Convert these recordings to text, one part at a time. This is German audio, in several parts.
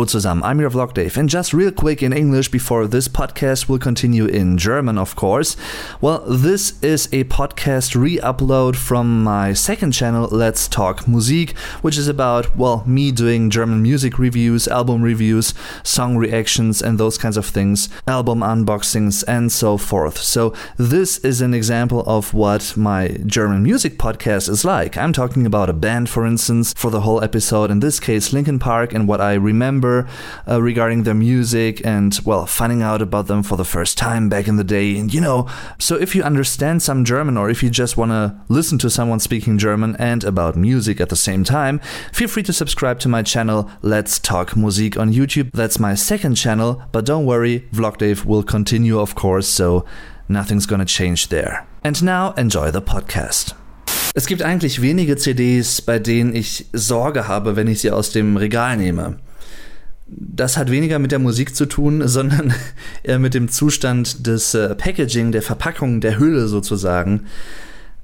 Hallo zusammen, I'm your vlog Dave, and just real quick in English before this podcast will continue in German, of course. Well, this is a podcast re upload from my second channel, Let's Talk Musik, which is about, well, me doing German music reviews, album reviews, song reactions, and those kinds of things, album unboxings, and so forth. So, this is an example of what my German music podcast is like. I'm talking about a band, for instance, for the whole episode, in this case, Linkin Park, and what I remember uh, regarding their music and, well, finding out about them for the first time back in the day. And, you know, so if you understand some German or if you just want to listen to someone speaking German and about music at the same time, feel free to subscribe to my channel Let's Talk Musik on YouTube. That's my second channel, but don't worry, Vlog Dave will continue, of course, so nothing's gonna change there. And now enjoy the podcast. Es gibt eigentlich wenige CDs, bei denen ich Sorge habe, wenn ich sie aus dem Regal nehme. Das hat weniger mit der Musik zu tun, sondern eher mit dem Zustand des äh, Packaging, der Verpackung, der Hülle sozusagen.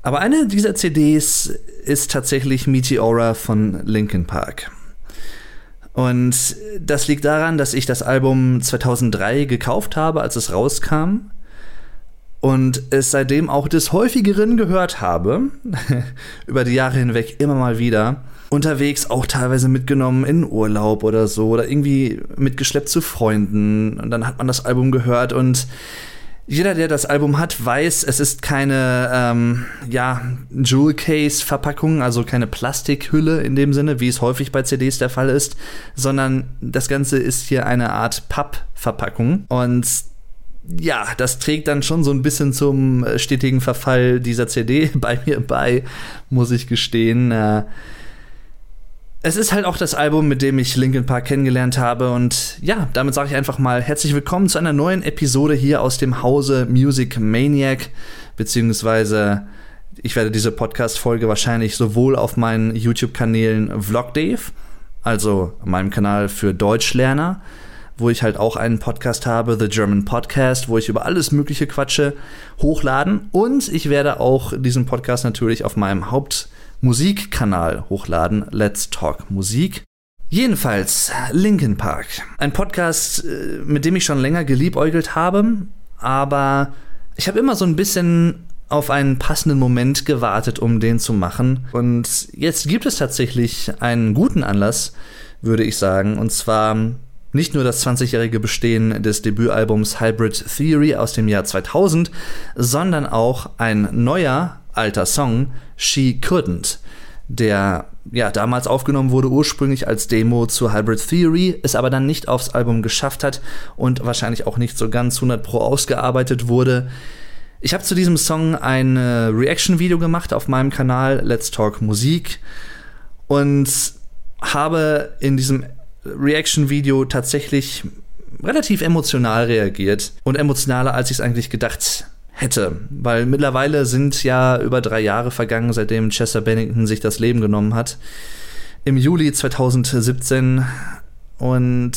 Aber eine dieser CDs ist tatsächlich Meteora von Linkin Park. Und das liegt daran, dass ich das Album 2003 gekauft habe, als es rauskam. Und es seitdem auch des häufigeren gehört habe, über die Jahre hinweg immer mal wieder unterwegs auch teilweise mitgenommen in Urlaub oder so oder irgendwie mitgeschleppt zu Freunden und dann hat man das Album gehört und jeder, der das Album hat, weiß, es ist keine ähm, ja, Jewel Case Verpackung, also keine Plastikhülle in dem Sinne, wie es häufig bei CDs der Fall ist, sondern das Ganze ist hier eine Art Pappverpackung und ja, das trägt dann schon so ein bisschen zum stetigen Verfall dieser CD bei mir bei, muss ich gestehen. Äh, es ist halt auch das Album, mit dem ich Linkin Park kennengelernt habe. Und ja, damit sage ich einfach mal herzlich willkommen zu einer neuen Episode hier aus dem Hause Music Maniac. Beziehungsweise ich werde diese Podcast-Folge wahrscheinlich sowohl auf meinen YouTube-Kanälen Vlog Dave, also meinem Kanal für Deutschlerner, wo ich halt auch einen Podcast habe, The German Podcast, wo ich über alles Mögliche quatsche, hochladen. Und ich werde auch diesen Podcast natürlich auf meinem Haupt- Musikkanal hochladen, Let's Talk Musik. Jedenfalls Linkin Park, ein Podcast, äh, mit dem ich schon länger geliebäugelt habe, aber ich habe immer so ein bisschen auf einen passenden Moment gewartet, um den zu machen. Und jetzt gibt es tatsächlich einen guten Anlass, würde ich sagen, und zwar nicht nur das 20-jährige Bestehen des Debütalbums Hybrid Theory aus dem Jahr 2000, sondern auch ein neuer alter Song, She Couldn't, der ja damals aufgenommen wurde ursprünglich als Demo zu Hybrid Theory, es aber dann nicht aufs Album geschafft hat und wahrscheinlich auch nicht so ganz 100 pro ausgearbeitet wurde. Ich habe zu diesem Song ein Reaction-Video gemacht auf meinem Kanal Let's Talk Musik und habe in diesem Reaction-Video tatsächlich relativ emotional reagiert und emotionaler, als ich es eigentlich gedacht hätte. Weil mittlerweile sind ja über drei Jahre vergangen, seitdem Chester Bennington sich das Leben genommen hat. Im Juli 2017. Und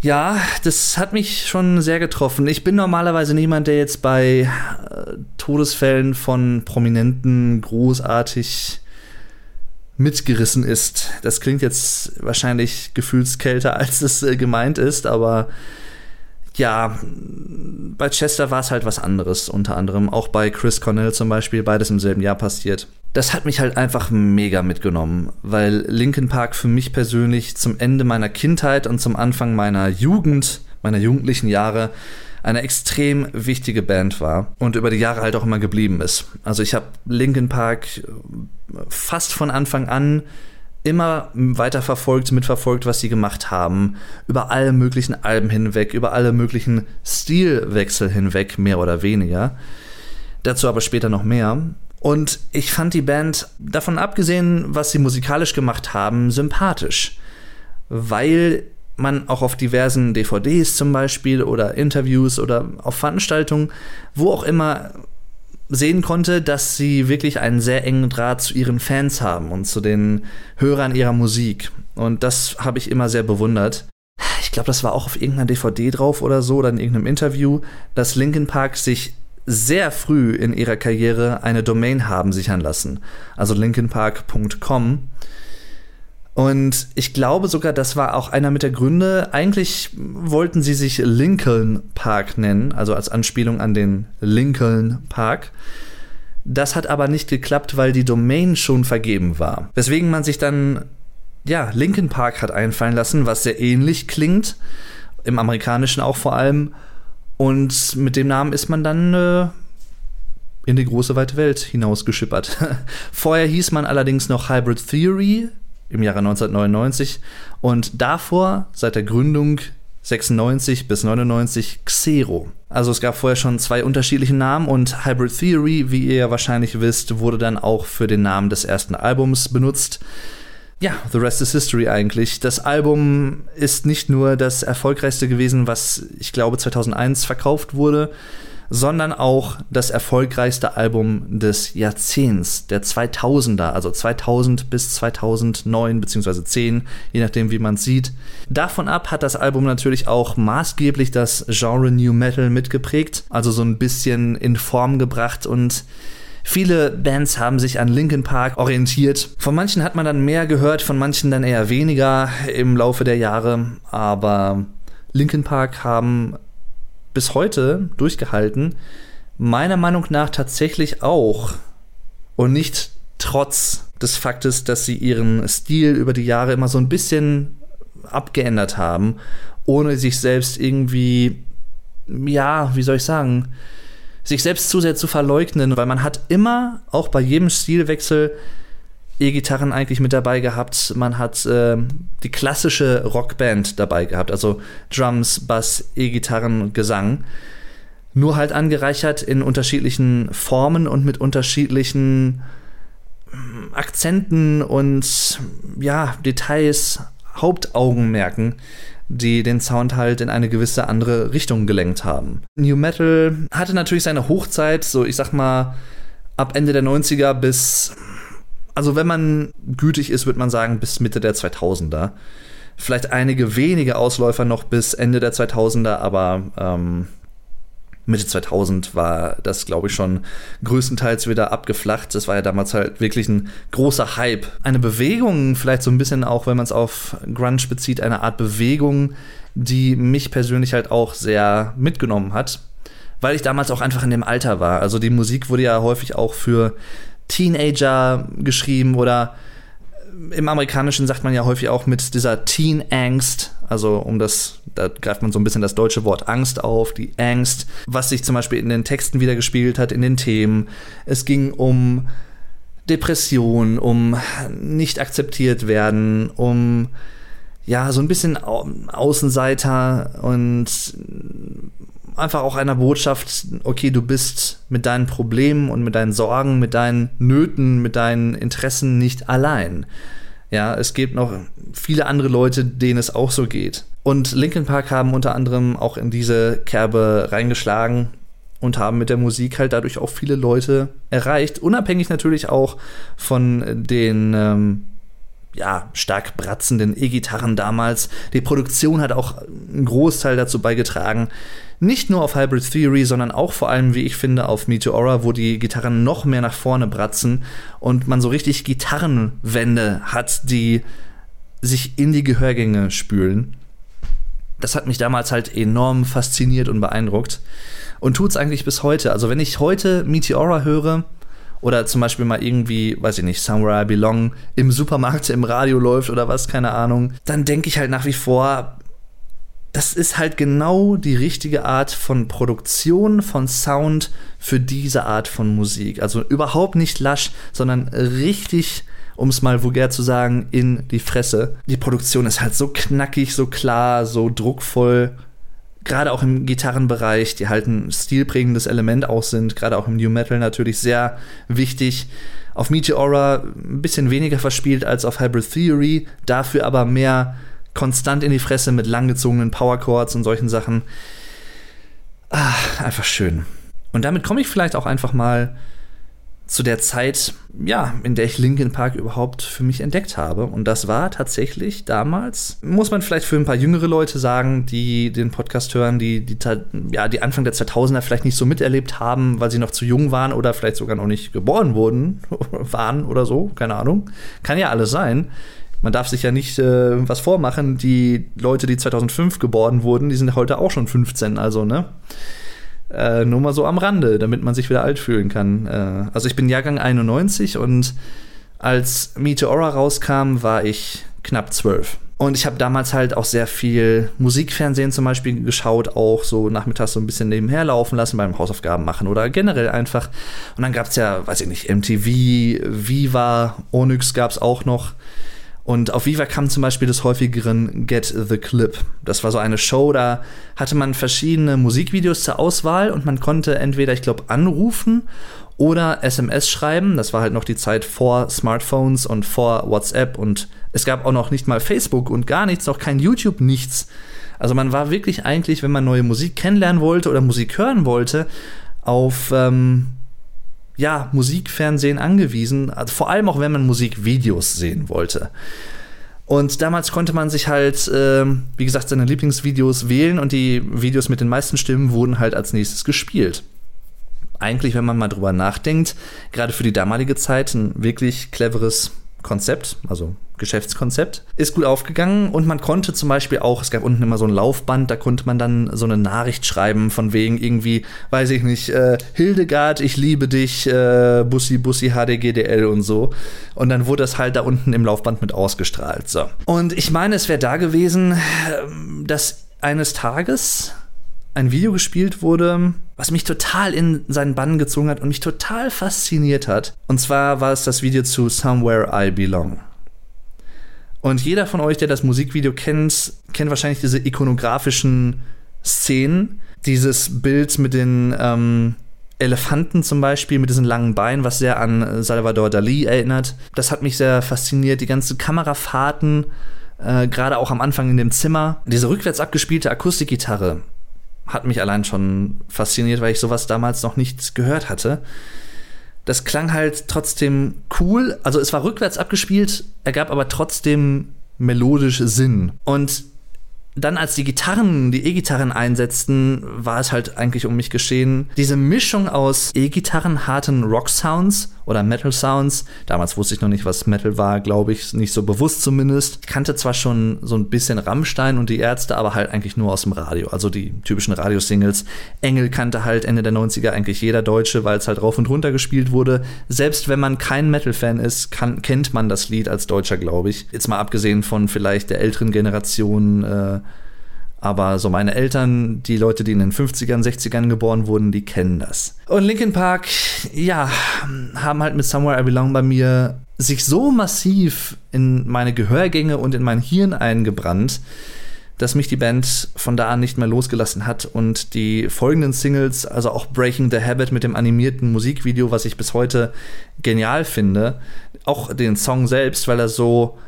ja, das hat mich schon sehr getroffen. Ich bin normalerweise niemand, der jetzt bei äh, Todesfällen von Prominenten großartig mitgerissen ist. Das klingt jetzt wahrscheinlich gefühlskälter, als es äh, gemeint ist, aber ja, bei Chester war es halt was anderes, unter anderem. Auch bei Chris Cornell zum Beispiel, beides im selben Jahr passiert. Das hat mich halt einfach mega mitgenommen, weil Linkin Park für mich persönlich zum Ende meiner Kindheit und zum Anfang meiner Jugend, meiner jugendlichen Jahre, eine extrem wichtige Band war und über die Jahre halt auch immer geblieben ist. Also ich habe Linkin Park fast von Anfang an immer weiter verfolgt, mitverfolgt, was sie gemacht haben. Über alle möglichen Alben hinweg, über alle möglichen Stilwechsel hinweg, mehr oder weniger. Dazu aber später noch mehr. Und ich fand die Band, davon abgesehen, was sie musikalisch gemacht haben, sympathisch. Weil man auch auf diversen DVDs zum Beispiel oder Interviews oder auf Veranstaltungen, wo auch immer sehen konnte, dass sie wirklich einen sehr engen Draht zu ihren Fans haben und zu den Hörern ihrer Musik. Und das habe ich immer sehr bewundert. Ich glaube, das war auch auf irgendeiner DVD drauf oder so oder in irgendeinem Interview, dass Linkin Park sich sehr früh in ihrer Karriere eine Domain haben sichern lassen. Also linkinpark.com. Und ich glaube sogar, das war auch einer mit der Gründe. Eigentlich wollten sie sich Lincoln Park nennen, also als Anspielung an den Lincoln Park. Das hat aber nicht geklappt, weil die Domain schon vergeben war. Weswegen man sich dann, ja, Lincoln Park hat einfallen lassen, was sehr ähnlich klingt. Im amerikanischen auch vor allem. Und mit dem Namen ist man dann äh, in die große weite Welt hinausgeschippert. Vorher hieß man allerdings noch Hybrid Theory im Jahre 1999 und davor seit der Gründung 96 bis 99 Xero. Also es gab vorher schon zwei unterschiedliche Namen und Hybrid Theory, wie ihr ja wahrscheinlich wisst, wurde dann auch für den Namen des ersten Albums benutzt. Ja, The Rest is History eigentlich. Das Album ist nicht nur das erfolgreichste gewesen, was ich glaube 2001 verkauft wurde, sondern auch das erfolgreichste Album des Jahrzehnts, der 2000er, also 2000 bis 2009 bzw. 10, je nachdem wie man es sieht. Davon ab hat das Album natürlich auch maßgeblich das Genre New Metal mitgeprägt, also so ein bisschen in Form gebracht und Viele Bands haben sich an Linkin Park orientiert. Von manchen hat man dann mehr gehört, von manchen dann eher weniger im Laufe der Jahre. Aber Linkin Park haben bis heute durchgehalten. Meiner Meinung nach tatsächlich auch. Und nicht trotz des Faktes, dass sie ihren Stil über die Jahre immer so ein bisschen abgeändert haben, ohne sich selbst irgendwie, ja, wie soll ich sagen, sich selbst zu sehr zu verleugnen, weil man hat immer, auch bei jedem Stilwechsel, E-Gitarren eigentlich mit dabei gehabt. Man hat äh, die klassische Rockband dabei gehabt, also Drums, Bass, E-Gitarren, Gesang. Nur halt angereichert in unterschiedlichen Formen und mit unterschiedlichen hm, Akzenten und ja, Details, Hauptaugenmerken, die den Sound halt in eine gewisse andere Richtung gelenkt haben. New Metal hatte natürlich seine Hochzeit, so ich sag mal ab Ende der 90er bis also wenn man gütig ist, würde man sagen, bis Mitte der 2000er. Vielleicht einige wenige Ausläufer noch bis Ende der 2000er, aber ähm, Mitte 2000 war das, glaube ich, schon größtenteils wieder abgeflacht. Das war ja damals halt wirklich ein großer Hype. Eine Bewegung, vielleicht so ein bisschen auch, wenn man es auf Grunge bezieht, eine Art Bewegung, die mich persönlich halt auch sehr mitgenommen hat, weil ich damals auch einfach in dem Alter war. Also die Musik wurde ja häufig auch für Teenager geschrieben oder im Amerikanischen sagt man ja häufig auch mit dieser Teen Angst, also um das, da greift man so ein bisschen das deutsche Wort Angst auf, die Angst, was sich zum Beispiel in den Texten wieder gespielt hat, in den Themen. Es ging um Depression, um nicht akzeptiert werden, um ja, so ein bisschen Außenseiter und einfach auch einer Botschaft, okay, du bist mit deinen Problemen und mit deinen Sorgen, mit deinen Nöten, mit deinen Interessen nicht allein. Ja, es gibt noch viele andere Leute, denen es auch so geht. Und Linkin Park haben unter anderem auch in diese Kerbe reingeschlagen und haben mit der Musik halt dadurch auch viele Leute erreicht. Unabhängig natürlich auch von den ähm, ja, stark bratzenden E-Gitarren damals. Die Produktion hat auch einen Großteil dazu beigetragen. Nicht nur auf Hybrid Theory, sondern auch vor allem, wie ich finde, auf Meteora, wo die Gitarren noch mehr nach vorne bratzen und man so richtig Gitarrenwände hat, die sich in die Gehörgänge spülen. Das hat mich damals halt enorm fasziniert und beeindruckt. Und tut es eigentlich bis heute. Also, wenn ich heute Meteora höre, oder zum Beispiel mal irgendwie, weiß ich nicht, Somewhere I Belong im Supermarkt im Radio läuft oder was, keine Ahnung, dann denke ich halt nach wie vor, das ist halt genau die richtige Art von Produktion, von Sound für diese Art von Musik. Also überhaupt nicht lasch, sondern richtig, um es mal vulgär zu sagen, in die Fresse. Die Produktion ist halt so knackig, so klar, so druckvoll gerade auch im Gitarrenbereich, die halt ein stilprägendes Element auch sind, gerade auch im New Metal natürlich sehr wichtig. Auf Meteora ein bisschen weniger verspielt als auf Hybrid Theory, dafür aber mehr konstant in die Fresse mit langgezogenen Power Chords und solchen Sachen. Ah, einfach schön. Und damit komme ich vielleicht auch einfach mal zu der Zeit, ja, in der ich Linkin Park überhaupt für mich entdeckt habe. Und das war tatsächlich damals, muss man vielleicht für ein paar jüngere Leute sagen, die den Podcast hören, die, die, ja, die Anfang der 2000er vielleicht nicht so miterlebt haben, weil sie noch zu jung waren oder vielleicht sogar noch nicht geboren wurden, waren oder so, keine Ahnung. Kann ja alles sein. Man darf sich ja nicht äh, was vormachen. Die Leute, die 2005 geboren wurden, die sind heute auch schon 15, also, ne? Äh, nur mal so am Rande, damit man sich wieder alt fühlen kann. Äh, also ich bin Jahrgang 91 und als Meteora rauskam, war ich knapp 12. Und ich habe damals halt auch sehr viel Musikfernsehen zum Beispiel geschaut, auch so nachmittags so ein bisschen nebenher laufen lassen beim Hausaufgaben machen oder generell einfach. Und dann gab es ja, weiß ich nicht, MTV, Viva, Onyx gab es auch noch. Und auf Viva kam zum Beispiel des häufigeren Get the Clip. Das war so eine Show, da hatte man verschiedene Musikvideos zur Auswahl und man konnte entweder, ich glaube, anrufen oder SMS schreiben. Das war halt noch die Zeit vor Smartphones und vor WhatsApp und es gab auch noch nicht mal Facebook und gar nichts, noch kein YouTube, nichts. Also man war wirklich eigentlich, wenn man neue Musik kennenlernen wollte oder Musik hören wollte, auf ähm, ja, Musikfernsehen angewiesen, also vor allem auch wenn man Musikvideos sehen wollte. Und damals konnte man sich halt, äh, wie gesagt, seine Lieblingsvideos wählen und die Videos mit den meisten Stimmen wurden halt als nächstes gespielt. Eigentlich, wenn man mal drüber nachdenkt, gerade für die damalige Zeit ein wirklich cleveres Konzept, also Geschäftskonzept, ist gut aufgegangen und man konnte zum Beispiel auch, es gab unten immer so ein Laufband, da konnte man dann so eine Nachricht schreiben von wegen irgendwie, weiß ich nicht, äh, Hildegard, ich liebe dich, äh, Bussi, Bussi, HDGDL und so. Und dann wurde das halt da unten im Laufband mit ausgestrahlt. So. Und ich meine, es wäre da gewesen, ähm, dass eines Tages ein Video gespielt wurde, was mich total in seinen Bann gezogen hat und mich total fasziniert hat. Und zwar war es das Video zu Somewhere I Belong. Und jeder von euch, der das Musikvideo kennt, kennt wahrscheinlich diese ikonografischen Szenen. Dieses Bild mit den ähm, Elefanten zum Beispiel, mit diesen langen Beinen, was sehr an Salvador Dali erinnert. Das hat mich sehr fasziniert. Die ganzen Kamerafahrten, äh, gerade auch am Anfang in dem Zimmer. Diese rückwärts abgespielte Akustikgitarre hat mich allein schon fasziniert, weil ich sowas damals noch nicht gehört hatte. Das klang halt trotzdem cool. Also es war rückwärts abgespielt, ergab aber trotzdem melodisch Sinn. Und dann, als die Gitarren, die E-Gitarren einsetzten, war es halt eigentlich um mich geschehen. Diese Mischung aus E-Gitarren, harten Rock-Sounds oder Metal-Sounds. Damals wusste ich noch nicht, was Metal war, glaube ich, nicht so bewusst zumindest. Ich kannte zwar schon so ein bisschen Rammstein und die Ärzte, aber halt eigentlich nur aus dem Radio. Also die typischen Radiosingles. Engel kannte halt Ende der 90er eigentlich jeder Deutsche, weil es halt rauf und runter gespielt wurde. Selbst wenn man kein Metal-Fan ist, kann, kennt man das Lied als Deutscher, glaube ich. Jetzt mal abgesehen von vielleicht der älteren Generation. Äh, aber so meine Eltern, die Leute, die in den 50ern, 60ern geboren wurden, die kennen das. Und Linkin Park, ja, haben halt mit Somewhere I Belong bei mir sich so massiv in meine Gehörgänge und in mein Hirn eingebrannt, dass mich die Band von da an nicht mehr losgelassen hat und die folgenden Singles, also auch Breaking the Habit mit dem animierten Musikvideo, was ich bis heute genial finde, auch den Song selbst, weil er so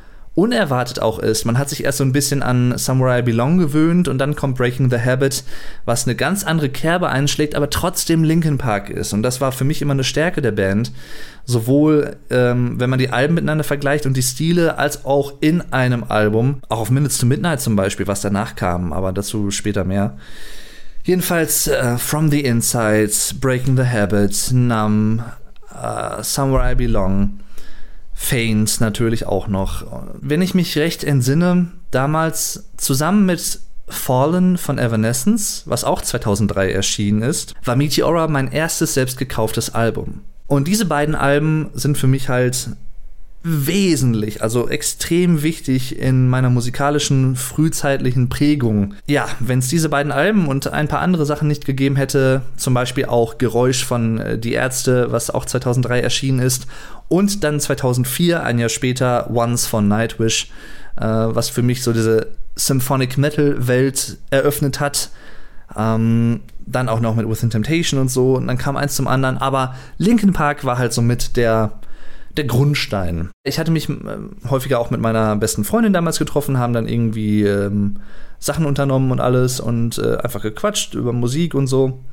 unerwartet auch ist. Man hat sich erst so ein bisschen an Samurai Belong gewöhnt und dann kommt Breaking the Habit, was eine ganz andere Kerbe einschlägt, aber trotzdem Linkin Park ist. Und das war für mich immer eine Stärke der Band. Sowohl, ähm, wenn man die Alben miteinander vergleicht und die Stile, als auch in einem Album. Auch auf Minutes to Midnight zum Beispiel, was danach kam, aber dazu später mehr. Jedenfalls uh, From the Insides, Breaking the Habit, Numb, uh, Somewhere I Belong Faint natürlich auch noch. Wenn ich mich recht entsinne, damals zusammen mit Fallen von Evanescence, was auch 2003 erschienen ist, war Meteora mein erstes selbst gekauftes Album. Und diese beiden Alben sind für mich halt wesentlich, also extrem wichtig in meiner musikalischen frühzeitlichen Prägung. Ja, wenn es diese beiden Alben und ein paar andere Sachen nicht gegeben hätte, zum Beispiel auch Geräusch von äh, Die Ärzte, was auch 2003 erschienen ist, und dann 2004, ein Jahr später, Once von Nightwish, äh, was für mich so diese Symphonic Metal Welt eröffnet hat. Ähm, dann auch noch mit Within Temptation und so. Und dann kam eins zum anderen. Aber Linkin Park war halt so mit der der Grundstein. Ich hatte mich äh, häufiger auch mit meiner besten Freundin damals getroffen, haben dann irgendwie ähm, Sachen unternommen und alles und äh, einfach gequatscht über Musik und so.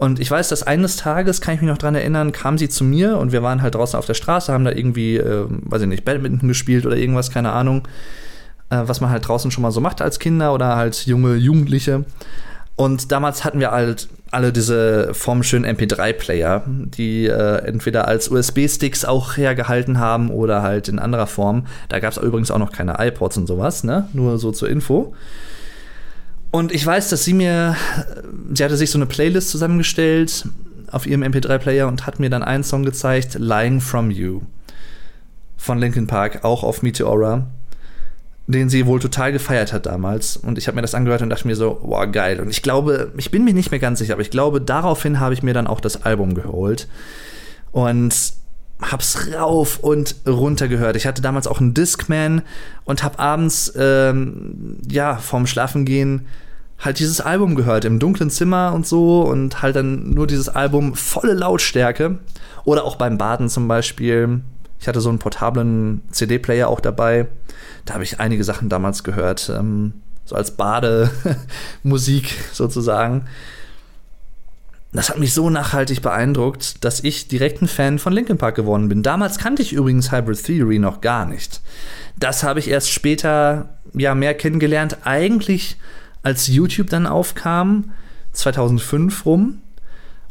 Und ich weiß, dass eines Tages, kann ich mich noch dran erinnern, kam sie zu mir und wir waren halt draußen auf der Straße, haben da irgendwie, äh, weiß ich nicht, Badminton gespielt oder irgendwas, keine Ahnung, äh, was man halt draußen schon mal so macht als Kinder oder halt junge Jugendliche. Und damals hatten wir halt alle diese formschönen MP3-Player, die äh, entweder als USB-Sticks auch hergehalten haben oder halt in anderer Form. Da gab es übrigens auch noch keine iPods und sowas, ne? Nur so zur Info. Und ich weiß, dass sie mir, sie hatte sich so eine Playlist zusammengestellt auf ihrem MP3-Player und hat mir dann einen Song gezeigt, Lying From You von Linkin Park, auch auf Meteora den sie wohl total gefeiert hat damals. Und ich habe mir das angehört und dachte mir so, wow, geil. Und ich glaube, ich bin mir nicht mehr ganz sicher, aber ich glaube, daraufhin habe ich mir dann auch das Album geholt. Und hab's rauf und runter gehört. Ich hatte damals auch einen Discman und hab abends, ähm, ja, vorm Schlafengehen halt dieses Album gehört im dunklen Zimmer und so und halt dann nur dieses Album volle Lautstärke. Oder auch beim Baden zum Beispiel. Ich hatte so einen portablen CD-Player auch dabei da habe ich einige Sachen damals gehört, ähm, so als Bademusik sozusagen. Das hat mich so nachhaltig beeindruckt, dass ich direkt ein Fan von Linkin Park geworden bin. Damals kannte ich übrigens Hybrid Theory noch gar nicht. Das habe ich erst später ja mehr kennengelernt, eigentlich als YouTube dann aufkam, 2005 rum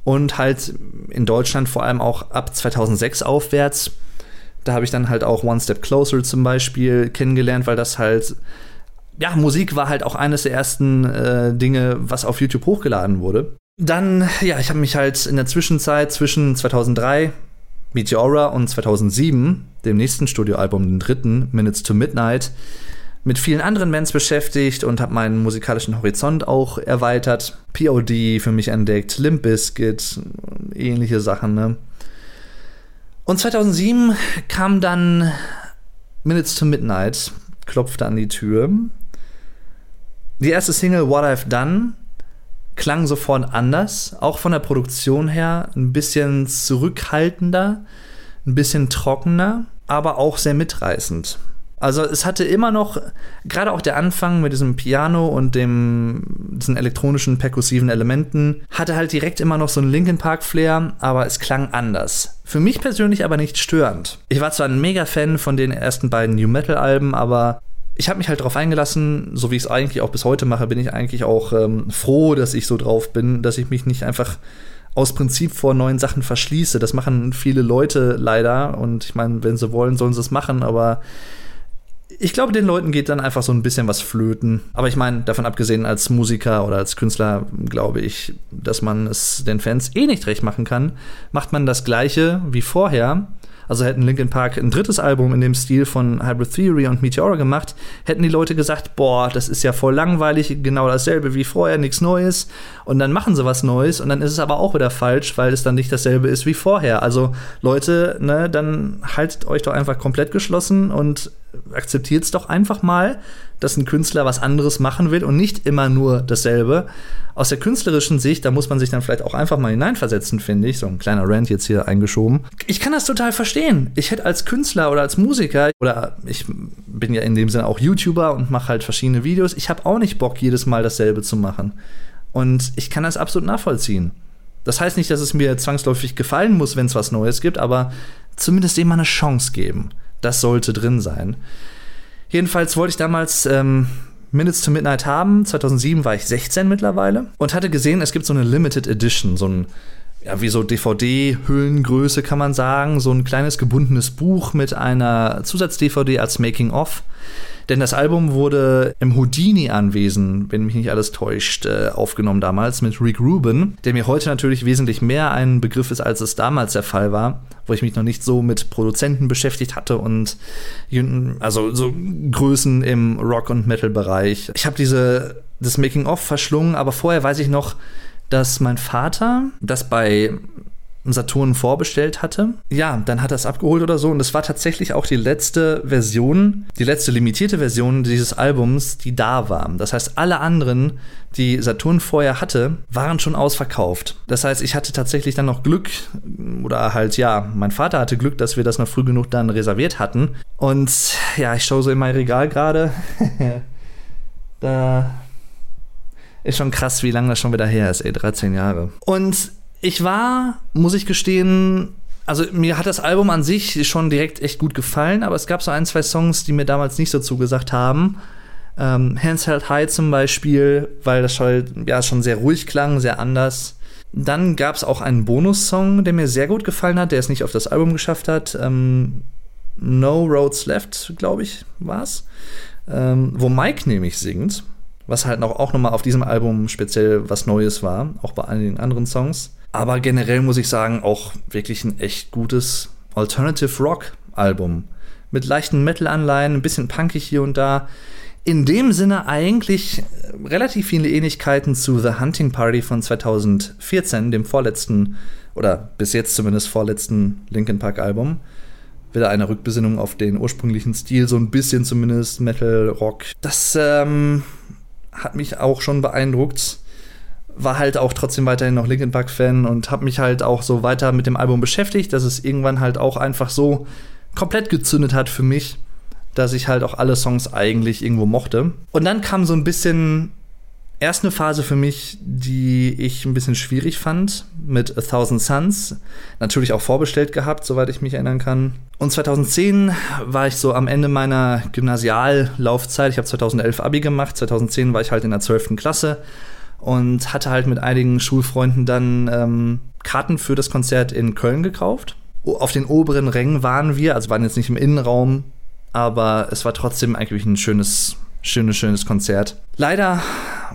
und halt in Deutschland vor allem auch ab 2006 aufwärts da habe ich dann halt auch One Step Closer zum Beispiel kennengelernt, weil das halt, ja, Musik war halt auch eines der ersten äh, Dinge, was auf YouTube hochgeladen wurde. Dann, ja, ich habe mich halt in der Zwischenzeit zwischen 2003, Meteora und 2007, dem nächsten Studioalbum, dem dritten, Minutes to Midnight, mit vielen anderen Bands beschäftigt und habe meinen musikalischen Horizont auch erweitert. POD für mich entdeckt, Limp Bizkit, ähnliche Sachen, ne? Und 2007 kam dann Minutes to Midnight, klopfte an die Tür. Die erste Single What I've Done klang sofort anders, auch von der Produktion her ein bisschen zurückhaltender, ein bisschen trockener, aber auch sehr mitreißend. Also es hatte immer noch, gerade auch der Anfang mit diesem Piano und dem, diesen elektronischen perkussiven Elementen, hatte halt direkt immer noch so einen Linkin Park Flair, aber es klang anders. Für mich persönlich aber nicht störend. Ich war zwar ein mega Fan von den ersten beiden New Metal Alben, aber ich habe mich halt darauf eingelassen, so wie ich es eigentlich auch bis heute mache, bin ich eigentlich auch ähm, froh, dass ich so drauf bin, dass ich mich nicht einfach aus Prinzip vor neuen Sachen verschließe. Das machen viele Leute leider und ich meine, wenn sie wollen, sollen sie es machen, aber ich glaube, den Leuten geht dann einfach so ein bisschen was flöten. Aber ich meine, davon abgesehen, als Musiker oder als Künstler glaube ich, dass man es den Fans eh nicht recht machen kann. Macht man das Gleiche wie vorher, also hätten Linkin Park ein drittes Album in dem Stil von Hybrid Theory und Meteora gemacht, hätten die Leute gesagt, boah, das ist ja voll langweilig, genau dasselbe wie vorher, nichts Neues. Und dann machen sie was Neues und dann ist es aber auch wieder falsch, weil es dann nicht dasselbe ist wie vorher. Also Leute, ne, dann haltet euch doch einfach komplett geschlossen und akzeptiert es doch einfach mal, dass ein Künstler was anderes machen will und nicht immer nur dasselbe. Aus der künstlerischen Sicht, da muss man sich dann vielleicht auch einfach mal hineinversetzen, finde ich. So ein kleiner Rant jetzt hier eingeschoben. Ich kann das total verstehen. Ich hätte als Künstler oder als Musiker oder ich bin ja in dem Sinne auch YouTuber und mache halt verschiedene Videos. Ich habe auch nicht Bock, jedes Mal dasselbe zu machen. Und ich kann das absolut nachvollziehen. Das heißt nicht, dass es mir zwangsläufig gefallen muss, wenn es was Neues gibt, aber zumindest dem mal eine Chance geben. Das sollte drin sein. Jedenfalls wollte ich damals ähm, Minutes to Midnight haben. 2007 war ich 16 mittlerweile und hatte gesehen, es gibt so eine Limited Edition, so ein ja, wie so DVD-Hüllengröße kann man sagen, so ein kleines gebundenes Buch mit einer Zusatz-DVD als Making-of. Denn das Album wurde im Houdini-Anwesen, wenn mich nicht alles täuscht, äh, aufgenommen damals mit Rick Rubin, der mir heute natürlich wesentlich mehr ein Begriff ist, als es damals der Fall war, wo ich mich noch nicht so mit Produzenten beschäftigt hatte und also so Größen im Rock- und Metal-Bereich. Ich habe diese das Making-of verschlungen, aber vorher weiß ich noch, dass mein Vater das bei Saturn vorbestellt hatte. Ja, dann hat er es abgeholt oder so. Und es war tatsächlich auch die letzte Version, die letzte limitierte Version dieses Albums, die da war. Das heißt, alle anderen, die Saturn vorher hatte, waren schon ausverkauft. Das heißt, ich hatte tatsächlich dann noch Glück, oder halt, ja, mein Vater hatte Glück, dass wir das noch früh genug dann reserviert hatten. Und ja, ich schaue so in mein Regal gerade. da ist schon krass, wie lange das schon wieder her ist, ey, 13 Jahre. Und ich war, muss ich gestehen, also mir hat das Album an sich schon direkt echt gut gefallen, aber es gab so ein, zwei Songs, die mir damals nicht so zugesagt haben. Ähm, Hands Held High zum Beispiel, weil das halt ja, schon sehr ruhig klang, sehr anders. Dann gab es auch einen Bonussong, der mir sehr gut gefallen hat, der es nicht auf das Album geschafft hat. Ähm, no Roads Left, glaube ich, war es. Ähm, wo Mike nämlich singt, was halt noch, auch nochmal auf diesem Album speziell was Neues war, auch bei einigen anderen Songs. Aber generell muss ich sagen, auch wirklich ein echt gutes Alternative Rock Album. Mit leichten Metal-Anleihen, ein bisschen punkig hier und da. In dem Sinne eigentlich relativ viele Ähnlichkeiten zu The Hunting Party von 2014, dem vorletzten, oder bis jetzt zumindest vorletzten Linkin Park Album. Wieder eine Rückbesinnung auf den ursprünglichen Stil, so ein bisschen zumindest Metal, Rock. Das ähm, hat mich auch schon beeindruckt war halt auch trotzdem weiterhin noch Linkin Park Fan und habe mich halt auch so weiter mit dem Album beschäftigt, dass es irgendwann halt auch einfach so komplett gezündet hat für mich, dass ich halt auch alle Songs eigentlich irgendwo mochte. Und dann kam so ein bisschen erst eine Phase für mich, die ich ein bisschen schwierig fand mit A Thousand Suns. Natürlich auch vorbestellt gehabt, soweit ich mich erinnern kann. Und 2010 war ich so am Ende meiner Gymnasiallaufzeit. Ich habe 2011 Abi gemacht. 2010 war ich halt in der 12. Klasse und hatte halt mit einigen Schulfreunden dann ähm, Karten für das Konzert in Köln gekauft. Auf den oberen Rängen waren wir, also waren jetzt nicht im Innenraum, aber es war trotzdem eigentlich ein schönes, schönes, schönes Konzert. Leider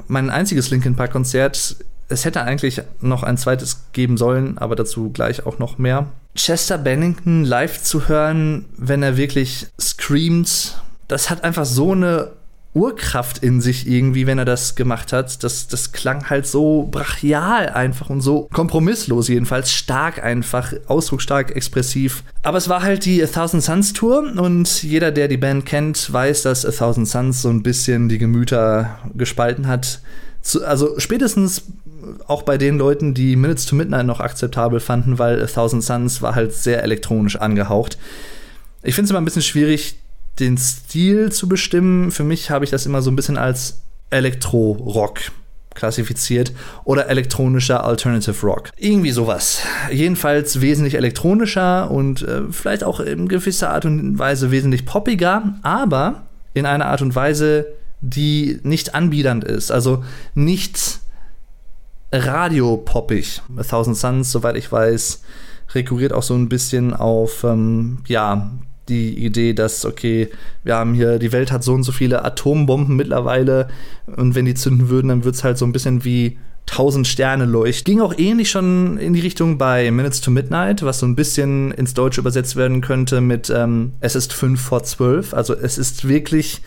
mein einziges Linkin Park Konzert. Es hätte eigentlich noch ein zweites geben sollen, aber dazu gleich auch noch mehr. Chester Bennington live zu hören, wenn er wirklich screamt, das hat einfach so eine Urkraft in sich irgendwie, wenn er das gemacht hat. Das, das klang halt so brachial einfach und so kompromisslos jedenfalls, stark einfach, ausdrucksstark, expressiv. Aber es war halt die A Thousand Suns Tour und jeder, der die Band kennt, weiß, dass A Thousand Suns so ein bisschen die Gemüter gespalten hat. also spätestens auch bei den Leuten, die Minutes to Midnight noch akzeptabel fanden, weil A Thousand Suns war halt sehr elektronisch angehaucht. Ich finde es immer ein bisschen schwierig, den Stil zu bestimmen. Für mich habe ich das immer so ein bisschen als Elektro-Rock klassifiziert oder elektronischer Alternative Rock. Irgendwie sowas. Jedenfalls wesentlich elektronischer und äh, vielleicht auch in gewisser Art und Weise wesentlich poppiger, aber in einer Art und Weise, die nicht anbiedernd ist. Also nicht radiopoppig. A Thousand Suns, soweit ich weiß, rekurriert auch so ein bisschen auf ähm, ja, die Idee, dass, okay, wir haben hier, die Welt hat so und so viele Atombomben mittlerweile und wenn die zünden würden, dann wird es halt so ein bisschen wie tausend Sterne leuchten. Ging auch ähnlich schon in die Richtung bei Minutes to Midnight, was so ein bisschen ins Deutsche übersetzt werden könnte mit ähm, Es ist fünf vor zwölf. Also es ist wirklich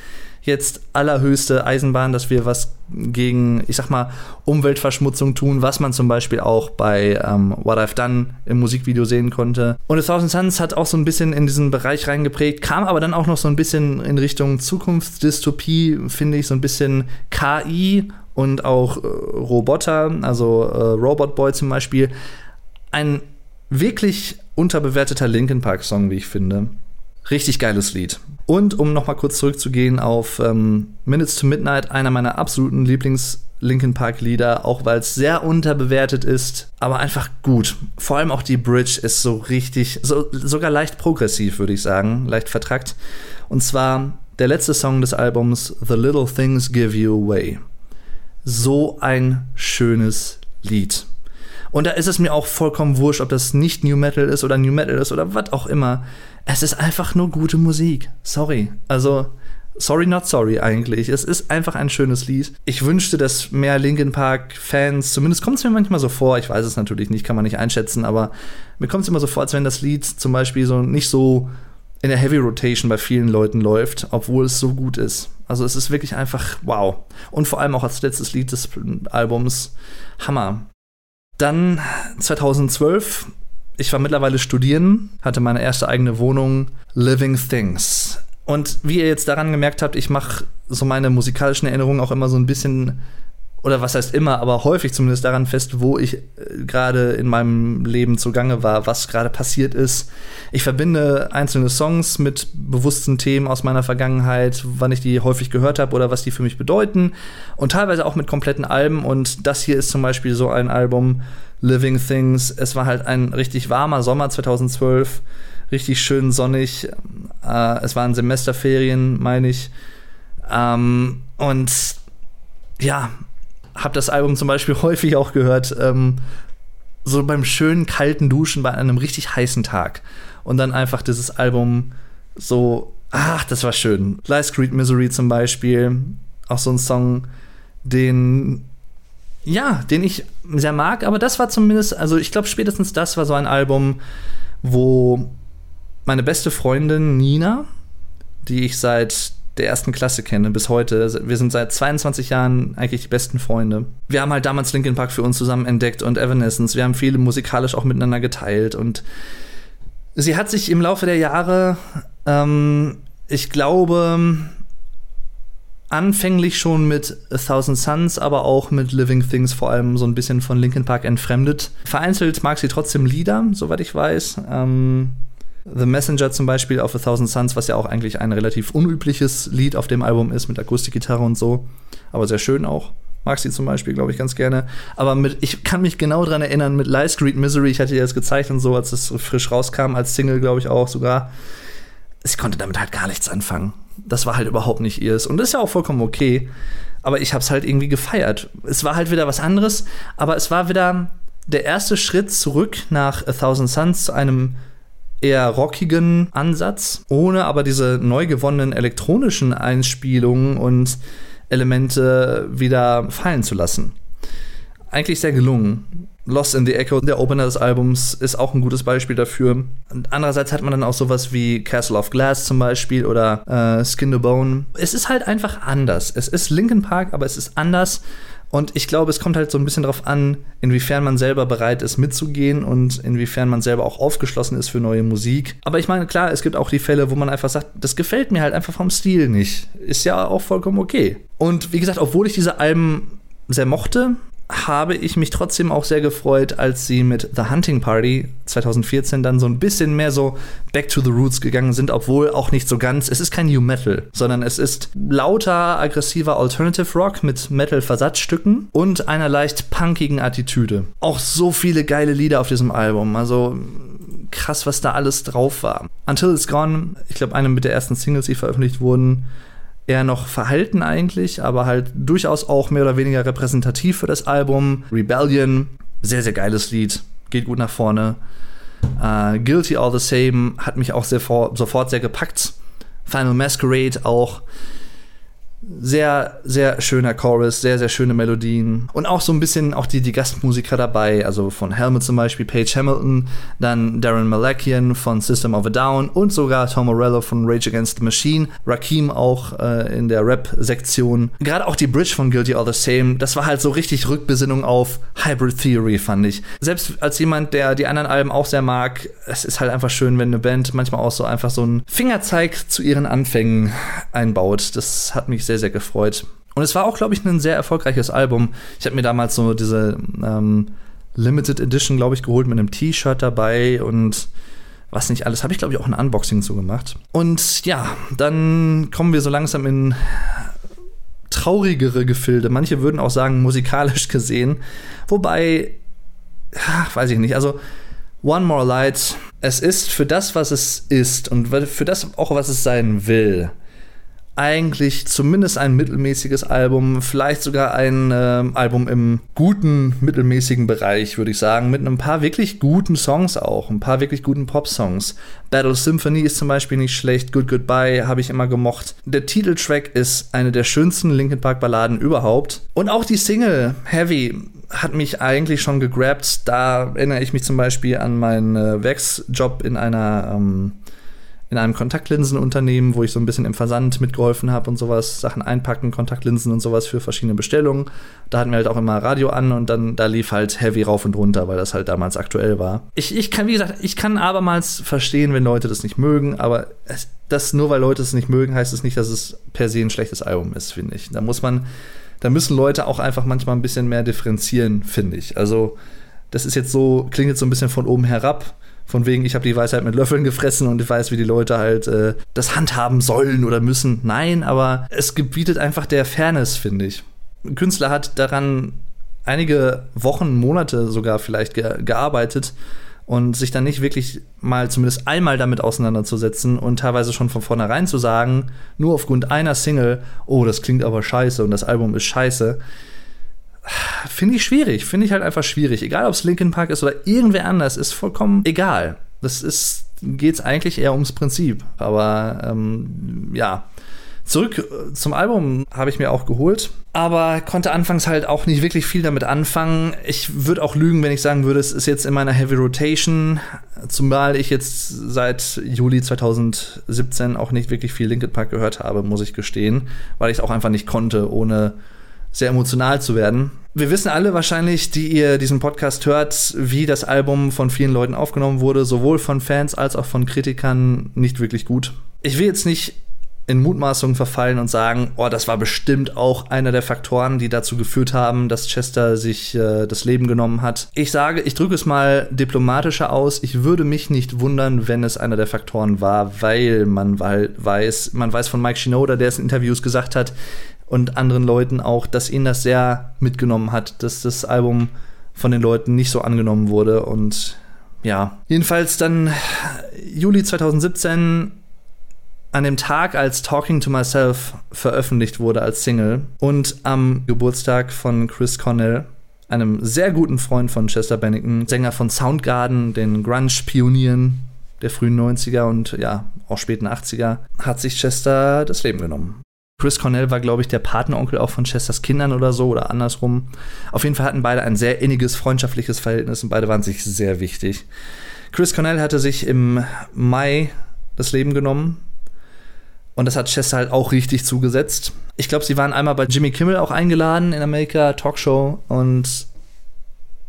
jetzt allerhöchste Eisenbahn, dass wir was gegen, ich sag mal, Umweltverschmutzung tun, was man zum Beispiel auch bei ähm, What I've Done im Musikvideo sehen konnte. Und The Thousand Suns hat auch so ein bisschen in diesen Bereich reingeprägt, kam aber dann auch noch so ein bisschen in Richtung Zukunftsdystopie, finde ich, so ein bisschen KI und auch äh, Roboter, also äh, Robot Boy zum Beispiel. Ein wirklich unterbewerteter Linkin Park Song, wie ich finde. Richtig geiles Lied. Und um nochmal kurz zurückzugehen auf ähm, Minutes to Midnight, einer meiner absoluten Lieblings- Linkin Park Lieder, auch weil es sehr unterbewertet ist, aber einfach gut. Vor allem auch die Bridge ist so richtig, so, sogar leicht progressiv, würde ich sagen, leicht vertrackt. Und zwar der letzte Song des Albums The Little Things Give You Away. So ein schönes Lied. Und da ist es mir auch vollkommen wurscht, ob das nicht New Metal ist oder New Metal ist oder was auch immer. Es ist einfach nur gute Musik. Sorry. Also, sorry not sorry eigentlich. Es ist einfach ein schönes Lied. Ich wünschte, dass mehr Linkin Park-Fans, zumindest kommt es mir manchmal so vor, ich weiß es natürlich nicht, kann man nicht einschätzen, aber mir kommt es immer so vor, als wenn das Lied zum Beispiel so nicht so in der Heavy Rotation bei vielen Leuten läuft, obwohl es so gut ist. Also es ist wirklich einfach wow. Und vor allem auch als letztes Lied des Albums Hammer. Dann 2012 ich war mittlerweile studieren, hatte meine erste eigene Wohnung, Living Things. Und wie ihr jetzt daran gemerkt habt, ich mache so meine musikalischen Erinnerungen auch immer so ein bisschen, oder was heißt immer, aber häufig zumindest daran fest, wo ich äh, gerade in meinem Leben zugange war, was gerade passiert ist. Ich verbinde einzelne Songs mit bewussten Themen aus meiner Vergangenheit, wann ich die häufig gehört habe oder was die für mich bedeuten. Und teilweise auch mit kompletten Alben. Und das hier ist zum Beispiel so ein Album, Living Things. Es war halt ein richtig warmer Sommer 2012, richtig schön sonnig. Äh, es waren Semesterferien, meine ich. Ähm, und ja, habe das Album zum Beispiel häufig auch gehört, ähm, so beim schönen kalten Duschen bei einem richtig heißen Tag. Und dann einfach dieses Album so, ach, das war schön. Life's Great Misery zum Beispiel, auch so ein Song, den, ja, den ich sehr mag, aber das war zumindest, also ich glaube, spätestens das war so ein Album, wo meine beste Freundin Nina, die ich seit der ersten Klasse kenne bis heute. Wir sind seit 22 Jahren eigentlich die besten Freunde. Wir haben halt damals Linkin Park für uns zusammen entdeckt und Evanescence. Wir haben viele musikalisch auch miteinander geteilt und sie hat sich im Laufe der Jahre, ähm, ich glaube, anfänglich schon mit A Thousand Suns, aber auch mit Living Things vor allem so ein bisschen von Linkin Park entfremdet. Vereinzelt mag sie trotzdem Lieder, soweit ich weiß. Ähm, The Messenger zum Beispiel auf A Thousand Suns, was ja auch eigentlich ein relativ unübliches Lied auf dem Album ist, mit Akustikgitarre und so. Aber sehr schön auch. Mag sie zum Beispiel, glaube ich, ganz gerne. Aber mit, ich kann mich genau daran erinnern, mit Light Street Misery, ich hatte ihr das gezeigt und so, als es frisch rauskam, als Single, glaube ich, auch sogar. Ich konnte damit halt gar nichts anfangen. Das war halt überhaupt nicht ihrs. Und das ist ja auch vollkommen okay. Aber ich habe es halt irgendwie gefeiert. Es war halt wieder was anderes, aber es war wieder der erste Schritt zurück nach A Thousand Suns zu einem eher rockigen Ansatz, ohne aber diese neu gewonnenen elektronischen Einspielungen und Elemente wieder fallen zu lassen. Eigentlich sehr gelungen. Lost in the Echo, der Opener des Albums, ist auch ein gutes Beispiel dafür. Andererseits hat man dann auch sowas wie Castle of Glass zum Beispiel oder äh, Skin to Bone. Es ist halt einfach anders. Es ist Linkin Park, aber es ist anders und ich glaube, es kommt halt so ein bisschen darauf an, inwiefern man selber bereit ist mitzugehen und inwiefern man selber auch aufgeschlossen ist für neue Musik. Aber ich meine, klar, es gibt auch die Fälle, wo man einfach sagt, das gefällt mir halt einfach vom Stil nicht. Ist ja auch vollkommen okay. Und wie gesagt, obwohl ich diese Alben sehr mochte, habe ich mich trotzdem auch sehr gefreut, als sie mit The Hunting Party 2014 dann so ein bisschen mehr so back to the roots gegangen sind, obwohl auch nicht so ganz. Es ist kein New Metal, sondern es ist lauter, aggressiver Alternative Rock mit Metal-Versatzstücken und einer leicht punkigen Attitüde. Auch so viele geile Lieder auf diesem Album. Also krass, was da alles drauf war. Until It's Gone, ich glaube, eine mit der ersten Singles, die veröffentlicht wurden, eher noch verhalten eigentlich, aber halt durchaus auch mehr oder weniger repräsentativ für das Album. Rebellion, sehr, sehr geiles Lied, geht gut nach vorne. Uh, Guilty All the Same hat mich auch sehr sofort sehr gepackt. Final Masquerade auch sehr, sehr schöner Chorus, sehr, sehr schöne Melodien. Und auch so ein bisschen auch die, die Gastmusiker dabei, also von Helmet zum Beispiel, Paige Hamilton, dann Darren Malakian von System of a Down und sogar Tom Morello von Rage Against the Machine. Rakim auch äh, in der Rap-Sektion. Gerade auch die Bridge von Guilty All the Same, das war halt so richtig Rückbesinnung auf Hybrid Theory, fand ich. Selbst als jemand, der die anderen Alben auch sehr mag, es ist halt einfach schön, wenn eine Band manchmal auch so einfach so einen Fingerzeig zu ihren Anfängen einbaut. Das hat mich sehr, sehr gefreut. Und es war auch, glaube ich, ein sehr erfolgreiches Album. Ich habe mir damals so diese ähm, Limited Edition, glaube ich, geholt mit einem T-Shirt dabei und was nicht alles. Habe ich, glaube ich, auch ein Unboxing so gemacht. Und ja, dann kommen wir so langsam in traurigere Gefilde. Manche würden auch sagen, musikalisch gesehen. Wobei, ach, weiß ich nicht. Also, One More Light, es ist für das, was es ist und für das auch, was es sein will, eigentlich zumindest ein mittelmäßiges Album, vielleicht sogar ein äh, Album im guten, mittelmäßigen Bereich, würde ich sagen, mit ein paar wirklich guten Songs auch, ein paar wirklich guten Pop-Songs. Battle Symphony ist zum Beispiel nicht schlecht, Good Goodbye habe ich immer gemocht. Der Titeltrack ist eine der schönsten Linkin Park Balladen überhaupt. Und auch die Single Heavy hat mich eigentlich schon gegrabt. Da erinnere ich mich zum Beispiel an meinen äh, Werksjob in einer ähm, in einem Kontaktlinsenunternehmen, wo ich so ein bisschen im Versand mitgeholfen habe und sowas, Sachen einpacken, Kontaktlinsen und sowas für verschiedene Bestellungen. Da hatten wir halt auch immer Radio an und dann da lief halt Heavy rauf und runter, weil das halt damals aktuell war. Ich, ich kann, wie gesagt, ich kann abermals verstehen, wenn Leute das nicht mögen, aber es, das nur weil Leute es nicht mögen, heißt es nicht, dass es per se ein schlechtes Album ist, finde ich. Da muss man, da müssen Leute auch einfach manchmal ein bisschen mehr differenzieren, finde ich. Also, das ist jetzt so, klingt jetzt so ein bisschen von oben herab von wegen, ich habe die Weisheit mit Löffeln gefressen und ich weiß, wie die Leute halt äh, das handhaben sollen oder müssen. Nein, aber es gebietet einfach der Fairness, finde ich. Ein Künstler hat daran einige Wochen, Monate sogar vielleicht ge gearbeitet und sich dann nicht wirklich mal zumindest einmal damit auseinanderzusetzen und teilweise schon von vornherein zu sagen, nur aufgrund einer Single, oh, das klingt aber scheiße und das Album ist scheiße finde ich schwierig. Finde ich halt einfach schwierig. Egal, ob es Linkin Park ist oder irgendwer anders, ist vollkommen egal. Das ist, geht es eigentlich eher ums Prinzip. Aber ähm, ja. Zurück äh, zum Album habe ich mir auch geholt, aber konnte anfangs halt auch nicht wirklich viel damit anfangen. Ich würde auch lügen, wenn ich sagen würde, es ist jetzt in meiner Heavy Rotation, zumal ich jetzt seit Juli 2017 auch nicht wirklich viel Linkin Park gehört habe, muss ich gestehen, weil ich es auch einfach nicht konnte, ohne sehr emotional zu werden. Wir wissen alle wahrscheinlich, die ihr diesen Podcast hört, wie das Album von vielen Leuten aufgenommen wurde, sowohl von Fans als auch von Kritikern nicht wirklich gut. Ich will jetzt nicht in Mutmaßungen verfallen und sagen, oh, das war bestimmt auch einer der Faktoren, die dazu geführt haben, dass Chester sich äh, das Leben genommen hat. Ich sage, ich drücke es mal diplomatischer aus. Ich würde mich nicht wundern, wenn es einer der Faktoren war, weil man weiß, man weiß von Mike Shinoda, der es in Interviews gesagt hat und anderen Leuten auch, dass ihn das sehr mitgenommen hat, dass das Album von den Leuten nicht so angenommen wurde und ja, jedenfalls dann Juli 2017 an dem Tag, als Talking to Myself veröffentlicht wurde als Single und am Geburtstag von Chris Cornell, einem sehr guten Freund von Chester Bennington, Sänger von Soundgarden, den Grunge-Pionieren der frühen 90er und ja, auch späten 80er, hat sich Chester das Leben genommen. Chris Cornell war, glaube ich, der Patenonkel auch von Chesters Kindern oder so oder andersrum. Auf jeden Fall hatten beide ein sehr inniges, freundschaftliches Verhältnis und beide waren sich sehr wichtig. Chris Cornell hatte sich im Mai das Leben genommen und das hat Chester halt auch richtig zugesetzt. Ich glaube, sie waren einmal bei Jimmy Kimmel auch eingeladen in Amerika, Talkshow. Und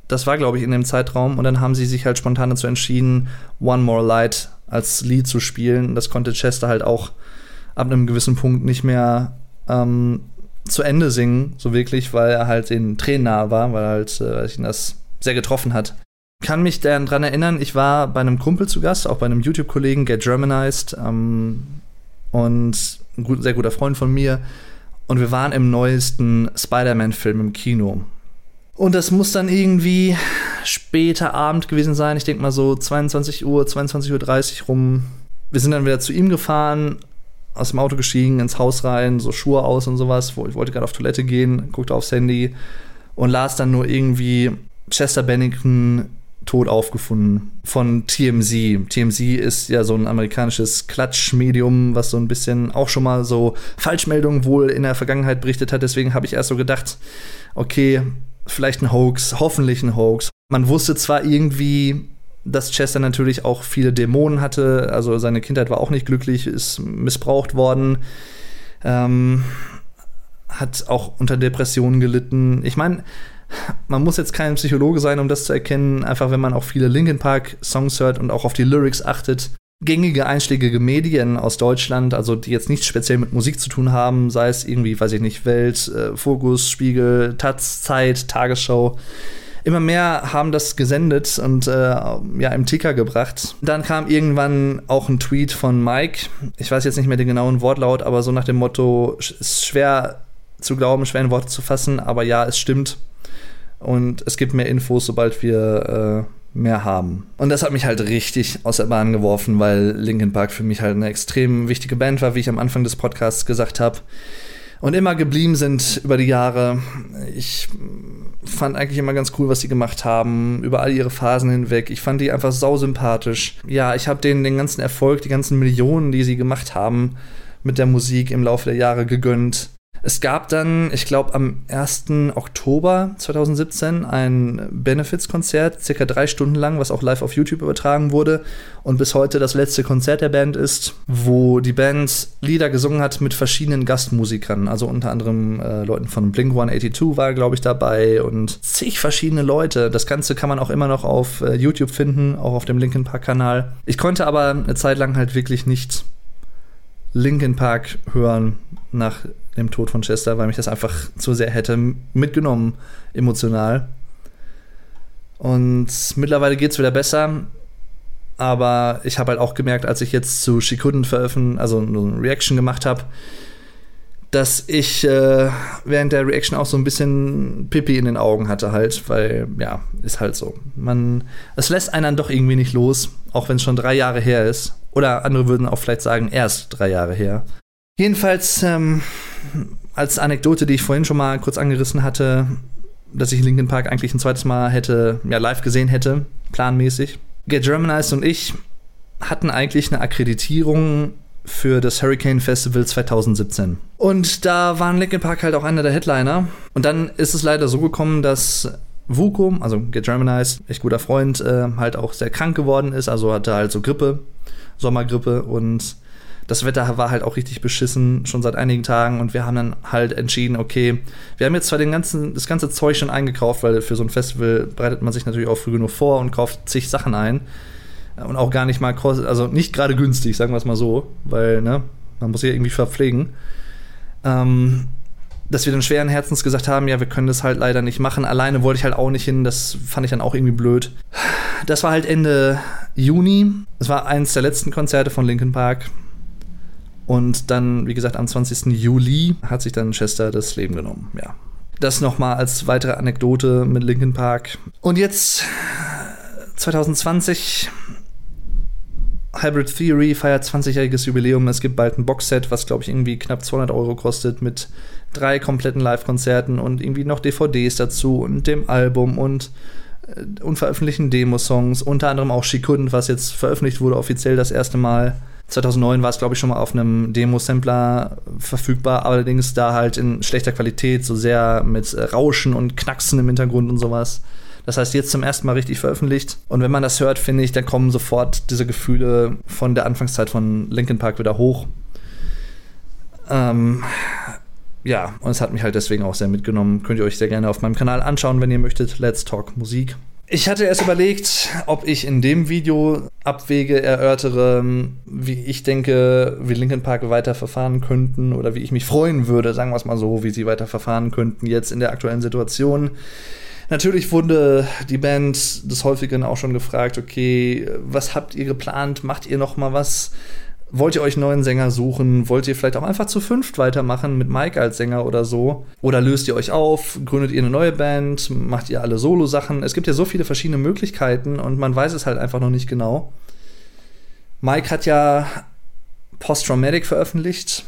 das war, glaube ich, in dem Zeitraum. Und dann haben sie sich halt spontan dazu entschieden, One More Light als Lied zu spielen. Das konnte Chester halt auch ab einem gewissen Punkt nicht mehr ähm, zu Ende singen, so wirklich, weil er halt den Tränen nahe war, weil halt äh, ihn das sehr getroffen hat. Kann mich daran erinnern, ich war bei einem Kumpel zu Gast, auch bei einem YouTube-Kollegen, Get Germanized. Ähm, und ein gut, sehr guter Freund von mir. Und wir waren im neuesten Spider-Man-Film im Kino. Und das muss dann irgendwie später Abend gewesen sein. Ich denke mal so 22 Uhr, 22.30 Uhr rum. Wir sind dann wieder zu ihm gefahren, aus dem Auto gestiegen, ins Haus rein, so Schuhe aus und sowas. Wo ich wollte gerade auf Toilette gehen, guckte aufs Handy und las dann nur irgendwie Chester Bennington tot aufgefunden von TMZ. TMZ ist ja so ein amerikanisches Klatschmedium, was so ein bisschen auch schon mal so Falschmeldungen wohl in der Vergangenheit berichtet hat. Deswegen habe ich erst so gedacht, okay, vielleicht ein Hoax, hoffentlich ein Hoax. Man wusste zwar irgendwie, dass Chester natürlich auch viele Dämonen hatte, also seine Kindheit war auch nicht glücklich, ist missbraucht worden, ähm, hat auch unter Depressionen gelitten. Ich meine, man muss jetzt kein Psychologe sein, um das zu erkennen, einfach wenn man auch viele Linkin Park Songs hört und auch auf die Lyrics achtet. Gängige einschlägige Medien aus Deutschland, also die jetzt nichts speziell mit Musik zu tun haben, sei es irgendwie, weiß ich nicht, Welt, äh, Fokus, Spiegel, Taz, Zeit, Tagesschau, immer mehr haben das gesendet und äh, ja im Ticker gebracht. Dann kam irgendwann auch ein Tweet von Mike. Ich weiß jetzt nicht mehr den genauen Wortlaut, aber so nach dem Motto: ist schwer zu glauben, schwer in Worte zu fassen, aber ja, es stimmt und es gibt mehr Infos, sobald wir äh, mehr haben. Und das hat mich halt richtig aus der Bahn geworfen, weil Linkin Park für mich halt eine extrem wichtige Band war, wie ich am Anfang des Podcasts gesagt habe. Und immer geblieben sind über die Jahre. Ich fand eigentlich immer ganz cool, was sie gemacht haben, über all ihre Phasen hinweg. Ich fand die einfach sausympathisch. Ja, ich habe denen den ganzen Erfolg, die ganzen Millionen, die sie gemacht haben, mit der Musik im Laufe der Jahre gegönnt. Es gab dann, ich glaube, am 1. Oktober 2017 ein Benefits-Konzert, circa drei Stunden lang, was auch live auf YouTube übertragen wurde und bis heute das letzte Konzert der Band ist, wo die Band Lieder gesungen hat mit verschiedenen Gastmusikern, also unter anderem äh, Leuten von Blink 182 war, glaube ich, dabei und zig verschiedene Leute. Das Ganze kann man auch immer noch auf äh, YouTube finden, auch auf dem Linkin Park-Kanal. Ich konnte aber eine Zeit lang halt wirklich nicht Linkin Park hören nach dem Tod von Chester, weil mich das einfach zu sehr hätte mitgenommen, emotional. Und mittlerweile geht es wieder besser. Aber ich habe halt auch gemerkt, als ich jetzt zu She Couldn't veröffentlichen, also eine Reaction gemacht habe, dass ich äh, während der Reaction auch so ein bisschen Pipi in den Augen hatte halt, weil ja, ist halt so. Man, es lässt einen dann doch irgendwie nicht los, auch wenn es schon drei Jahre her ist. Oder andere würden auch vielleicht sagen, erst drei Jahre her. Jedenfalls, ähm, als Anekdote, die ich vorhin schon mal kurz angerissen hatte, dass ich Linkin Park eigentlich ein zweites Mal hätte, ja, live gesehen hätte, planmäßig. Get Germanized und ich hatten eigentlich eine Akkreditierung für das Hurricane Festival 2017. Und da waren Linkin Park halt auch einer der Headliner. Und dann ist es leider so gekommen, dass Vuko, also Get Germanized, echt guter Freund, äh, halt auch sehr krank geworden ist. Also hatte halt so Grippe, Sommergrippe und das Wetter war halt auch richtig beschissen, schon seit einigen Tagen. Und wir haben dann halt entschieden, okay, wir haben jetzt zwar den ganzen, das ganze Zeug schon eingekauft, weil für so ein Festival bereitet man sich natürlich auch früh genug vor und kauft zig Sachen ein. Und auch gar nicht mal, also nicht gerade günstig, sagen wir es mal so, weil, ne, man muss sich irgendwie verpflegen. Ähm, dass wir dann schweren Herzens gesagt haben, ja, wir können das halt leider nicht machen. Alleine wollte ich halt auch nicht hin, das fand ich dann auch irgendwie blöd. Das war halt Ende Juni. Das war eins der letzten Konzerte von Linkin Park. Und dann, wie gesagt, am 20. Juli hat sich dann Chester das Leben genommen. Ja. Das nochmal als weitere Anekdote mit Linkin Park. Und jetzt 2020 Hybrid Theory feiert 20-jähriges Jubiläum. Es gibt bald ein Boxset, was glaube ich irgendwie knapp 200 Euro kostet, mit drei kompletten Live-Konzerten und irgendwie noch DVDs dazu und dem Album und äh, unveröffentlichten Demosongs, unter anderem auch Shikund, was jetzt veröffentlicht wurde, offiziell das erste Mal. 2009 war es, glaube ich, schon mal auf einem Demo-Sampler verfügbar, allerdings da halt in schlechter Qualität, so sehr mit äh, Rauschen und Knacksen im Hintergrund und sowas. Das heißt, jetzt zum ersten Mal richtig veröffentlicht. Und wenn man das hört, finde ich, dann kommen sofort diese Gefühle von der Anfangszeit von Linkin Park wieder hoch. Ähm, ja, und es hat mich halt deswegen auch sehr mitgenommen. Könnt ihr euch sehr gerne auf meinem Kanal anschauen, wenn ihr möchtet. Let's Talk Musik. Ich hatte erst überlegt, ob ich in dem Video Abwege erörtere, wie ich denke, wie Linkin Park weiter verfahren könnten oder wie ich mich freuen würde, sagen wir es mal so, wie sie weiter verfahren könnten jetzt in der aktuellen Situation. Natürlich wurde die Band des Häufigen auch schon gefragt, okay, was habt ihr geplant? Macht ihr noch mal was? Wollt ihr euch neuen Sänger suchen? Wollt ihr vielleicht auch einfach zu fünft weitermachen mit Mike als Sänger oder so? Oder löst ihr euch auf? Gründet ihr eine neue Band? Macht ihr alle Solo-Sachen? Es gibt ja so viele verschiedene Möglichkeiten und man weiß es halt einfach noch nicht genau. Mike hat ja Post-Traumatic veröffentlicht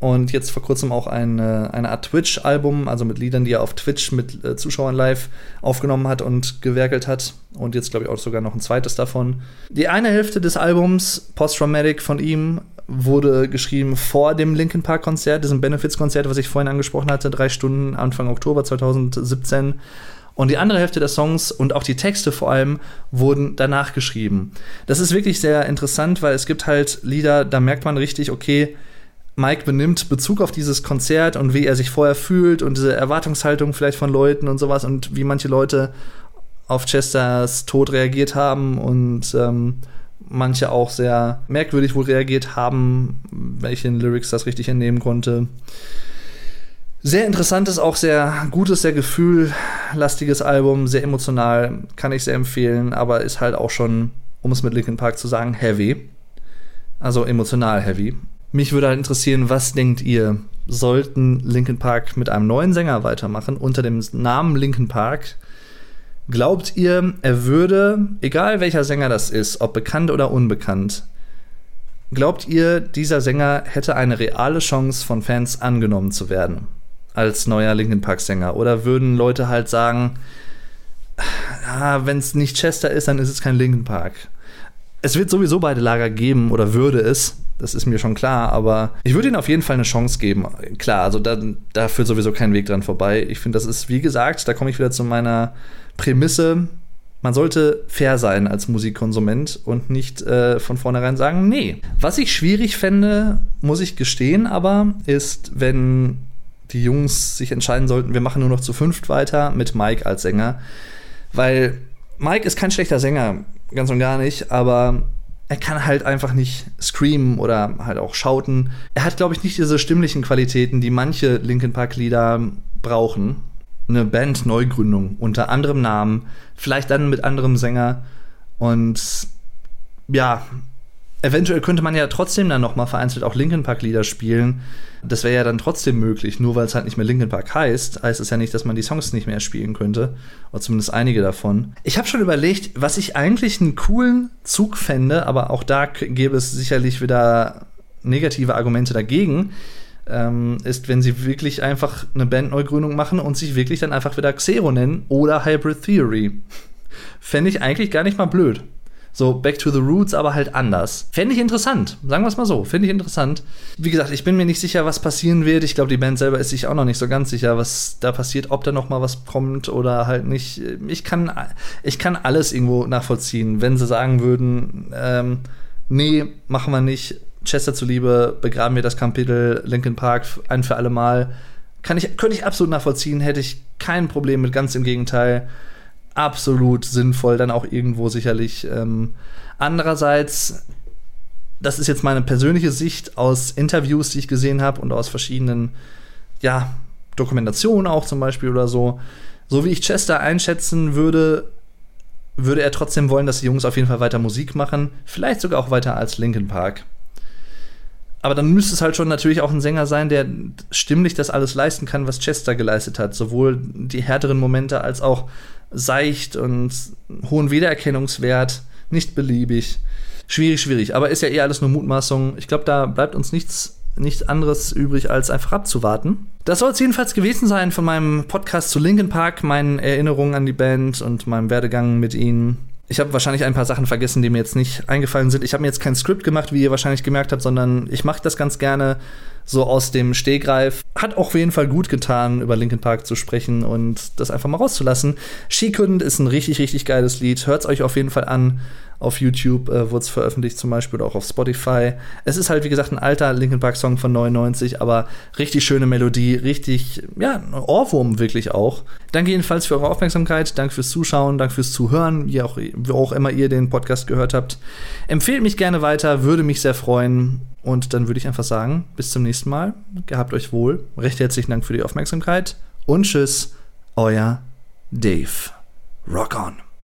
und jetzt vor kurzem auch eine, eine Art Twitch-Album, also mit Liedern, die er auf Twitch mit äh, Zuschauern live aufgenommen hat und gewerkelt hat. Und jetzt, glaube ich, auch sogar noch ein zweites davon. Die eine Hälfte des Albums, Post-Traumatic von ihm, wurde geschrieben vor dem Linkin Park-Konzert, diesem Benefits-Konzert, was ich vorhin angesprochen hatte, drei Stunden Anfang Oktober 2017. Und die andere Hälfte der Songs und auch die Texte vor allem wurden danach geschrieben. Das ist wirklich sehr interessant, weil es gibt halt Lieder, da merkt man richtig, okay, Mike benimmt Bezug auf dieses Konzert und wie er sich vorher fühlt und diese Erwartungshaltung vielleicht von Leuten und sowas und wie manche Leute auf Chesters Tod reagiert haben und ähm, manche auch sehr merkwürdig wohl reagiert haben, welchen Lyrics das richtig entnehmen konnte. Sehr interessantes, auch sehr gutes, sehr gefühllastiges Album, sehr emotional, kann ich sehr empfehlen, aber ist halt auch schon, um es mit Linkin Park zu sagen, heavy. Also emotional heavy. Mich würde halt interessieren, was denkt ihr? Sollten Linkin Park mit einem neuen Sänger weitermachen unter dem Namen Linkin Park? Glaubt ihr, er würde, egal welcher Sänger das ist, ob bekannt oder unbekannt, glaubt ihr, dieser Sänger hätte eine reale Chance von Fans angenommen zu werden als neuer Linkin Park Sänger? Oder würden Leute halt sagen, ah, wenn es nicht Chester ist, dann ist es kein Linkin Park? Es wird sowieso beide Lager geben oder würde es das ist mir schon klar, aber ich würde ihnen auf jeden Fall eine Chance geben. Klar, also da, da führt sowieso kein Weg dran vorbei. Ich finde, das ist, wie gesagt, da komme ich wieder zu meiner Prämisse. Man sollte fair sein als Musikkonsument und nicht äh, von vornherein sagen, nee. Was ich schwierig fände, muss ich gestehen, aber ist, wenn die Jungs sich entscheiden sollten, wir machen nur noch zu fünft weiter mit Mike als Sänger. Weil Mike ist kein schlechter Sänger, ganz und gar nicht, aber er kann halt einfach nicht screamen oder halt auch schauten. Er hat, glaube ich, nicht diese stimmlichen Qualitäten, die manche Linkin Park-Lieder brauchen. Eine Band-Neugründung unter anderem Namen, vielleicht dann mit anderem Sänger. Und ja, eventuell könnte man ja trotzdem dann noch mal vereinzelt auch Linkin Park Lieder spielen. Das wäre ja dann trotzdem möglich. Nur weil es halt nicht mehr Linkin Park heißt, heißt es ja nicht, dass man die Songs nicht mehr spielen könnte. Oder zumindest einige davon. Ich habe schon überlegt, was ich eigentlich einen coolen Zug fände, aber auch da gäbe es sicherlich wieder negative Argumente dagegen. ähm, ist, wenn sie wirklich einfach eine Bandneugründung machen und sich wirklich dann einfach wieder Xero nennen oder Hybrid Theory. Fände ich eigentlich gar nicht mal blöd. So, Back to the Roots, aber halt anders. Fände ich interessant. Sagen wir es mal so. Finde ich interessant. Wie gesagt, ich bin mir nicht sicher, was passieren wird. Ich glaube, die Band selber ist sich auch noch nicht so ganz sicher, was da passiert, ob da noch mal was kommt oder halt nicht. Ich kann, ich kann alles irgendwo nachvollziehen. Wenn sie sagen würden, ähm, nee, machen wir nicht, Chester zuliebe, begraben wir das Kapitel Linkin Park ein für alle Mal. Kann ich, könnte ich absolut nachvollziehen, hätte ich kein Problem mit, ganz im Gegenteil absolut sinnvoll, dann auch irgendwo sicherlich. Ähm, andererseits, das ist jetzt meine persönliche Sicht aus Interviews, die ich gesehen habe und aus verschiedenen, ja, Dokumentationen auch zum Beispiel oder so. So wie ich Chester einschätzen würde, würde er trotzdem wollen, dass die Jungs auf jeden Fall weiter Musik machen. Vielleicht sogar auch weiter als Linkin Park. Aber dann müsste es halt schon natürlich auch ein Sänger sein, der stimmlich das alles leisten kann, was Chester geleistet hat. Sowohl die härteren Momente als auch seicht und hohen Wiedererkennungswert, nicht beliebig. Schwierig, schwierig. Aber ist ja eh alles nur Mutmaßung. Ich glaube, da bleibt uns nichts, nichts anderes übrig, als einfach abzuwarten. Das soll es jedenfalls gewesen sein von meinem Podcast zu Linkin Park, meinen Erinnerungen an die Band und meinem Werdegang mit ihnen. Ich habe wahrscheinlich ein paar Sachen vergessen, die mir jetzt nicht eingefallen sind. Ich habe mir jetzt kein Skript gemacht, wie ihr wahrscheinlich gemerkt habt, sondern ich mache das ganz gerne so aus dem Stehgreif. Hat auch auf jeden Fall gut getan, über Linkin Park zu sprechen und das einfach mal rauszulassen. She Couldn't ist ein richtig, richtig geiles Lied. Hört es euch auf jeden Fall an. Auf YouTube äh, wurde es veröffentlicht zum Beispiel oder auch auf Spotify. Es ist halt, wie gesagt, ein alter Linkin Park Song von 99, aber richtig schöne Melodie, richtig, ja, Ohrwurm wirklich auch. Danke jedenfalls für eure Aufmerksamkeit, danke fürs Zuschauen, danke fürs Zuhören, wie auch, wie auch immer ihr den Podcast gehört habt. Empfehlt mich gerne weiter, würde mich sehr freuen. Und dann würde ich einfach sagen, bis zum nächsten Mal. Gehabt euch wohl. Recht herzlichen Dank für die Aufmerksamkeit und tschüss, euer Dave. Rock on.